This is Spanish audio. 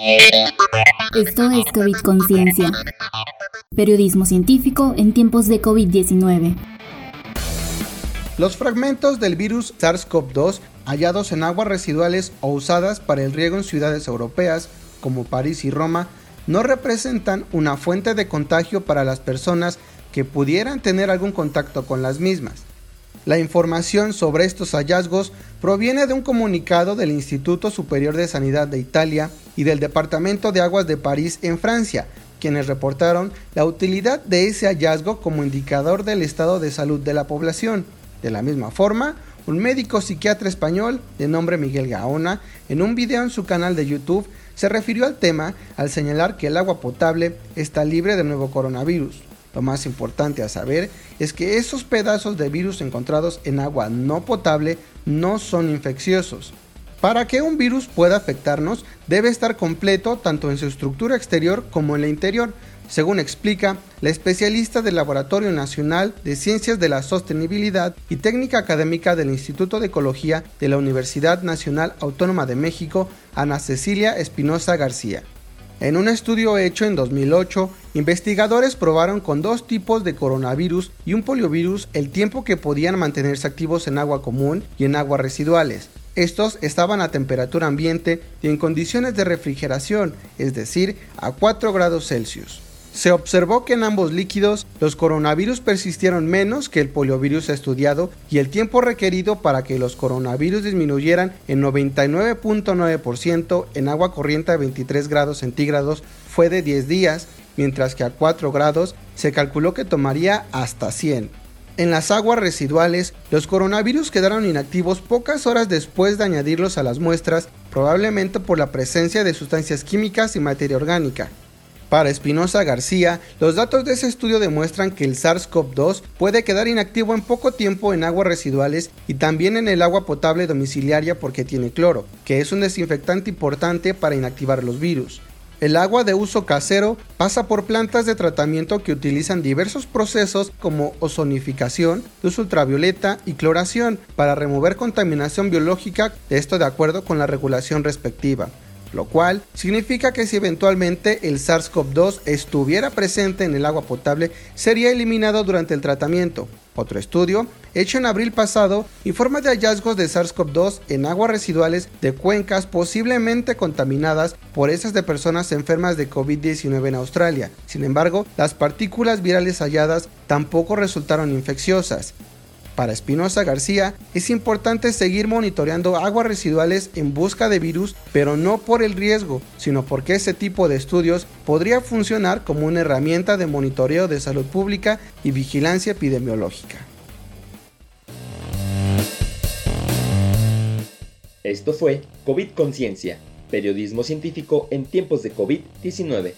Esto es COVID Conciencia. Periodismo científico en tiempos de COVID-19. Los fragmentos del virus SARS-CoV-2 hallados en aguas residuales o usadas para el riego en ciudades europeas como París y Roma no representan una fuente de contagio para las personas que pudieran tener algún contacto con las mismas. La información sobre estos hallazgos proviene de un comunicado del Instituto Superior de Sanidad de Italia y del Departamento de Aguas de París en Francia, quienes reportaron la utilidad de ese hallazgo como indicador del estado de salud de la población. De la misma forma, un médico psiquiatra español de nombre Miguel Gaona, en un video en su canal de YouTube, se refirió al tema al señalar que el agua potable está libre de nuevo coronavirus. Lo más importante a saber es que esos pedazos de virus encontrados en agua no potable no son infecciosos. Para que un virus pueda afectarnos, debe estar completo tanto en su estructura exterior como en la interior, según explica la especialista del Laboratorio Nacional de Ciencias de la Sostenibilidad y Técnica Académica del Instituto de Ecología de la Universidad Nacional Autónoma de México, Ana Cecilia Espinosa García. En un estudio hecho en 2008, investigadores probaron con dos tipos de coronavirus y un poliovirus el tiempo que podían mantenerse activos en agua común y en aguas residuales. Estos estaban a temperatura ambiente y en condiciones de refrigeración, es decir, a 4 grados Celsius. Se observó que en ambos líquidos los coronavirus persistieron menos que el poliovirus estudiado y el tiempo requerido para que los coronavirus disminuyeran en 99.9% en agua corriente a 23 grados centígrados fue de 10 días, mientras que a 4 grados se calculó que tomaría hasta 100. En las aguas residuales, los coronavirus quedaron inactivos pocas horas después de añadirlos a las muestras, probablemente por la presencia de sustancias químicas y materia orgánica. Para Espinosa García, los datos de ese estudio demuestran que el SARS-CoV-2 puede quedar inactivo en poco tiempo en aguas residuales y también en el agua potable domiciliaria porque tiene cloro, que es un desinfectante importante para inactivar los virus. El agua de uso casero pasa por plantas de tratamiento que utilizan diversos procesos como ozonificación, luz ultravioleta y cloración para remover contaminación biológica, esto de acuerdo con la regulación respectiva lo cual significa que si eventualmente el SARS-CoV-2 estuviera presente en el agua potable, sería eliminado durante el tratamiento. Otro estudio, hecho en abril pasado, informa de hallazgos de SARS-CoV-2 en aguas residuales de cuencas posiblemente contaminadas por esas de personas enfermas de COVID-19 en Australia. Sin embargo, las partículas virales halladas tampoco resultaron infecciosas. Para Espinosa García, es importante seguir monitoreando aguas residuales en busca de virus, pero no por el riesgo, sino porque ese tipo de estudios podría funcionar como una herramienta de monitoreo de salud pública y vigilancia epidemiológica. Esto fue COVID Conciencia, periodismo científico en tiempos de COVID-19.